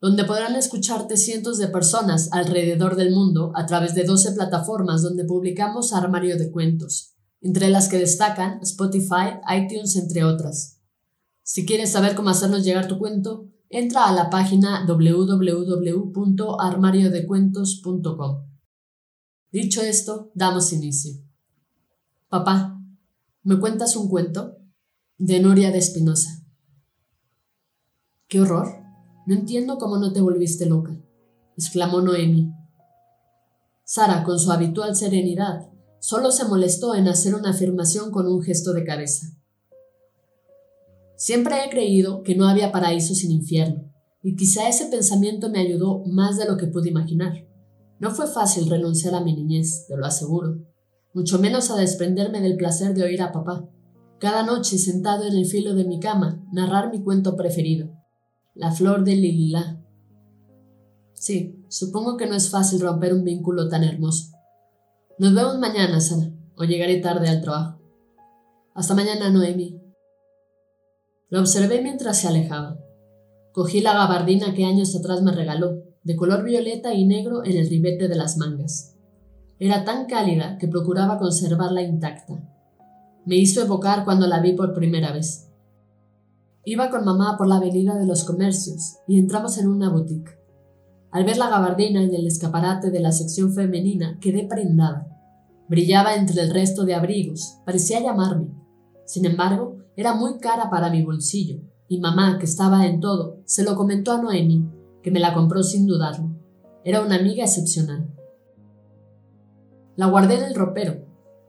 donde podrán escucharte cientos de personas alrededor del mundo a través de 12 plataformas donde publicamos armario de cuentos, entre las que destacan Spotify, iTunes, entre otras. Si quieres saber cómo hacernos llegar tu cuento, entra a la página www.armariodecuentos.com. Dicho esto, damos inicio. Papá, ¿me cuentas un cuento? De Noria de Espinosa. ¡Qué horror! No entiendo cómo no te volviste loca, exclamó Noemi. Sara, con su habitual serenidad, solo se molestó en hacer una afirmación con un gesto de cabeza. Siempre he creído que no había paraíso sin infierno, y quizá ese pensamiento me ayudó más de lo que pude imaginar. No fue fácil renunciar a mi niñez, te lo aseguro, mucho menos a desprenderme del placer de oír a papá, cada noche sentado en el filo de mi cama, narrar mi cuento preferido la flor de lilila. Sí, supongo que no es fácil romper un vínculo tan hermoso. Nos vemos mañana, Sara, o llegaré tarde al trabajo. Hasta mañana, Noemi. La observé mientras se alejaba. Cogí la gabardina que años atrás me regaló, de color violeta y negro en el ribete de las mangas. Era tan cálida que procuraba conservarla intacta. Me hizo evocar cuando la vi por primera vez. Iba con mamá por la avenida de los comercios y entramos en una boutique. Al ver la gabardina en el escaparate de la sección femenina, quedé prendada. Brillaba entre el resto de abrigos, parecía llamarme. Sin embargo, era muy cara para mi bolsillo, y mamá, que estaba en todo, se lo comentó a Noemi, que me la compró sin dudarlo. Era una amiga excepcional. La guardé en el ropero,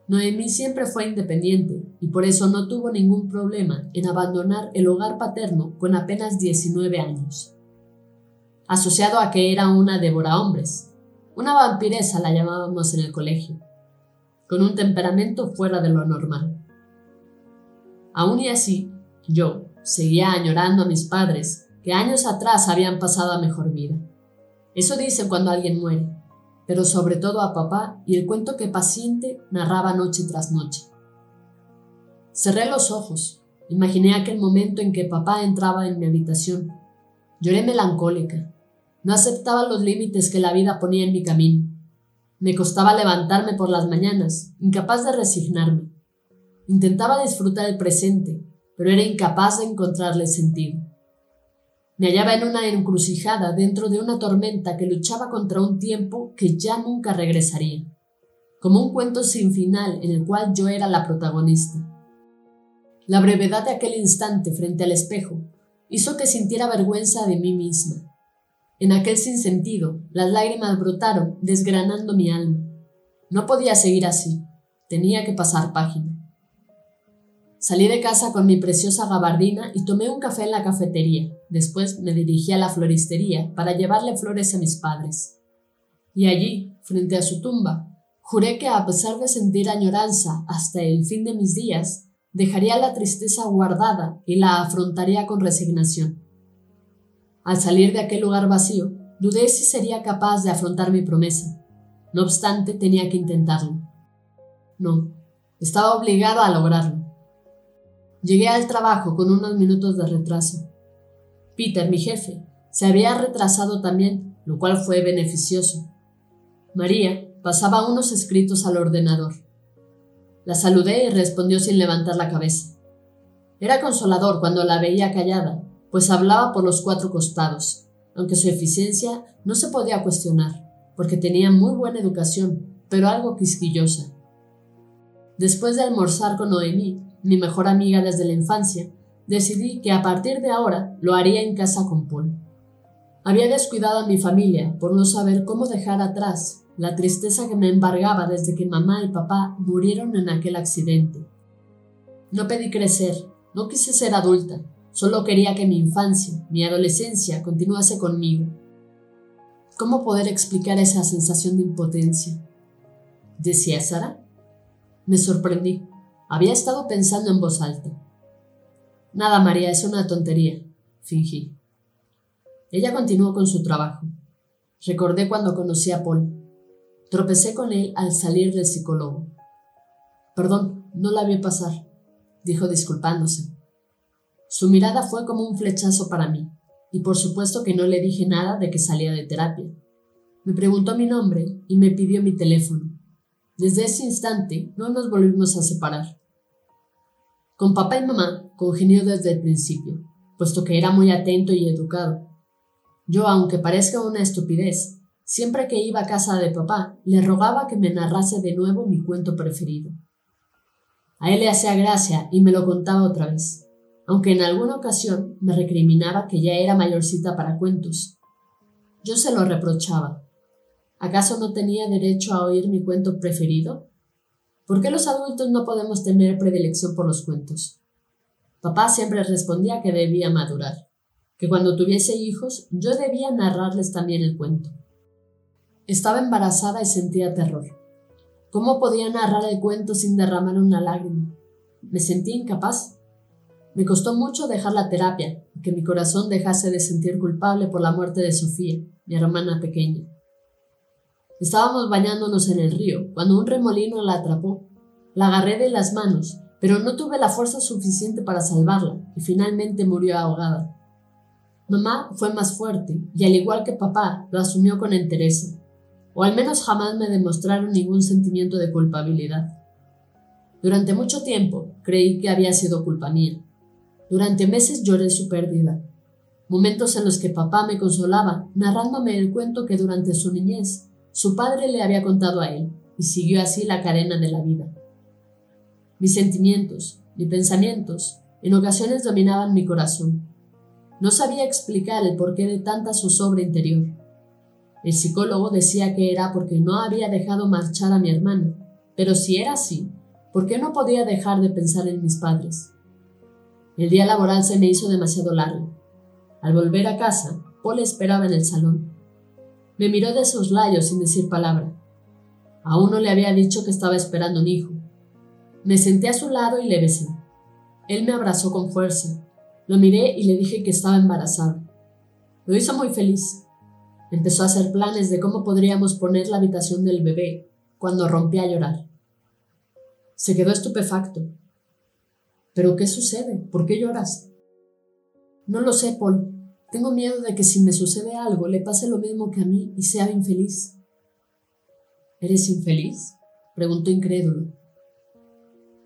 Noemí siempre fue independiente y por eso no tuvo ningún problema en abandonar el hogar paterno con apenas 19 años. Asociado a que era una devora hombres, una vampiresa la llamábamos en el colegio, con un temperamento fuera de lo normal. Aún y así, yo seguía añorando a mis padres que años atrás habían pasado a mejor vida. Eso dice cuando alguien muere, pero sobre todo a papá y el cuento que paciente narraba noche tras noche. Cerré los ojos, imaginé aquel momento en que papá entraba en mi habitación. Lloré melancólica. No aceptaba los límites que la vida ponía en mi camino. Me costaba levantarme por las mañanas, incapaz de resignarme. Intentaba disfrutar el presente, pero era incapaz de encontrarle sentido. Me hallaba en una encrucijada dentro de una tormenta que luchaba contra un tiempo que ya nunca regresaría, como un cuento sin final en el cual yo era la protagonista. La brevedad de aquel instante frente al espejo hizo que sintiera vergüenza de mí misma. En aquel sinsentido, las lágrimas brotaron, desgranando mi alma. No podía seguir así. Tenía que pasar página. Salí de casa con mi preciosa gabardina y tomé un café en la cafetería. Después me dirigí a la floristería para llevarle flores a mis padres. Y allí, frente a su tumba, juré que a pesar de sentir añoranza hasta el fin de mis días, dejaría la tristeza guardada y la afrontaría con resignación. Al salir de aquel lugar vacío, dudé si sería capaz de afrontar mi promesa. No obstante, tenía que intentarlo. No, estaba obligado a lograrlo. Llegué al trabajo con unos minutos de retraso. Peter, mi jefe, se había retrasado también, lo cual fue beneficioso. María pasaba unos escritos al ordenador. La saludé y respondió sin levantar la cabeza. Era consolador cuando la veía callada, pues hablaba por los cuatro costados, aunque su eficiencia no se podía cuestionar, porque tenía muy buena educación, pero algo quisquillosa. Después de almorzar con Noemí, mi mejor amiga desde la infancia, decidí que a partir de ahora lo haría en casa con Paul. Había descuidado a mi familia por no saber cómo dejar atrás la tristeza que me embargaba desde que mamá y papá murieron en aquel accidente. No pedí crecer, no quise ser adulta, solo quería que mi infancia, mi adolescencia continuase conmigo. ¿Cómo poder explicar esa sensación de impotencia? ¿Decía Sara? Me sorprendí. Había estado pensando en voz alta. Nada, María, es una tontería, fingí. Ella continuó con su trabajo. Recordé cuando conocí a Paul. Tropecé con él al salir del psicólogo. Perdón, no la vi pasar, dijo disculpándose. Su mirada fue como un flechazo para mí, y por supuesto que no le dije nada de que salía de terapia. Me preguntó mi nombre y me pidió mi teléfono. Desde ese instante no nos volvimos a separar. Con papá y mamá congenió desde el principio, puesto que era muy atento y educado. Yo, aunque parezca una estupidez, siempre que iba a casa de papá, le rogaba que me narrase de nuevo mi cuento preferido. A él le hacía gracia y me lo contaba otra vez, aunque en alguna ocasión me recriminaba que ya era mayorcita para cuentos. Yo se lo reprochaba. ¿Acaso no tenía derecho a oír mi cuento preferido? ¿Por qué los adultos no podemos tener predilección por los cuentos? Papá siempre respondía que debía madurar, que cuando tuviese hijos yo debía narrarles también el cuento. Estaba embarazada y sentía terror. ¿Cómo podía narrar el cuento sin derramar una lágrima? Me sentí incapaz. Me costó mucho dejar la terapia que mi corazón dejase de sentir culpable por la muerte de Sofía, mi hermana pequeña. Estábamos bañándonos en el río cuando un remolino la atrapó. La agarré de las manos, pero no tuve la fuerza suficiente para salvarla y finalmente murió ahogada. Mamá fue más fuerte y al igual que papá lo asumió con entereza o al menos jamás me demostraron ningún sentimiento de culpabilidad. Durante mucho tiempo creí que había sido culpa mía. Durante meses lloré su pérdida, momentos en los que papá me consolaba narrándome el cuento que durante su niñez su padre le había contado a él, y siguió así la cadena de la vida. Mis sentimientos, mis pensamientos, en ocasiones dominaban mi corazón. No sabía explicar el porqué de tanta zozobra interior. El psicólogo decía que era porque no había dejado marchar a mi hermana, pero si era así, ¿por qué no podía dejar de pensar en mis padres? El día laboral se me hizo demasiado largo. Al volver a casa, Paul esperaba en el salón. Me miró de soslayo sin decir palabra. Aún no le había dicho que estaba esperando un hijo. Me senté a su lado y le besé. Él me abrazó con fuerza. Lo miré y le dije que estaba embarazada. Lo hizo muy feliz. Empezó a hacer planes de cómo podríamos poner la habitación del bebé cuando rompí a llorar. Se quedó estupefacto. ¿Pero qué sucede? ¿Por qué lloras? No lo sé, Paul. Tengo miedo de que si me sucede algo le pase lo mismo que a mí y sea infeliz. ¿Eres infeliz? preguntó incrédulo.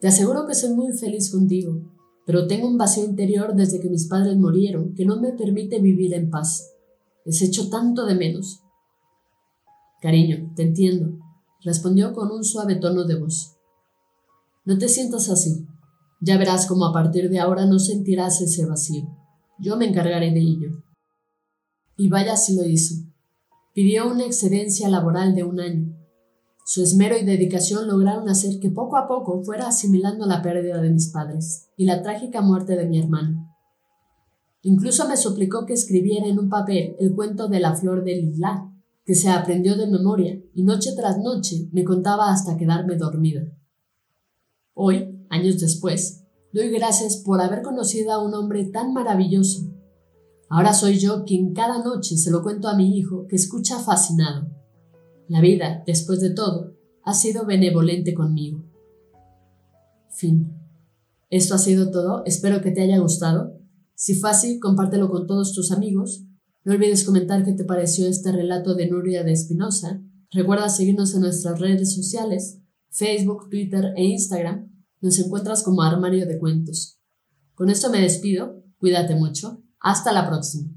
Te aseguro que soy muy feliz contigo, pero tengo un vacío interior desde que mis padres murieron que no me permite vivir en paz. Les echo tanto de menos. Cariño, te entiendo, respondió con un suave tono de voz. No te sientas así. Ya verás cómo a partir de ahora no sentirás ese vacío. Yo me encargaré de ello. Y vaya si lo hizo. Pidió una excedencia laboral de un año. Su esmero y dedicación lograron hacer que poco a poco fuera asimilando la pérdida de mis padres y la trágica muerte de mi hermano. Incluso me suplicó que escribiera en un papel el cuento de la flor del isla, que se aprendió de memoria y noche tras noche me contaba hasta quedarme dormida. Hoy, años después, doy gracias por haber conocido a un hombre tan maravilloso. Ahora soy yo quien cada noche se lo cuento a mi hijo que escucha fascinado. La vida, después de todo, ha sido benevolente conmigo. Fin. Esto ha sido todo. Espero que te haya gustado. Si fue así, compártelo con todos tus amigos. No olvides comentar qué te pareció este relato de Nuria de Espinosa. Recuerda seguirnos en nuestras redes sociales, Facebook, Twitter e Instagram. Nos encuentras como Armario de Cuentos. Con esto me despido. Cuídate mucho. Hasta la próxima.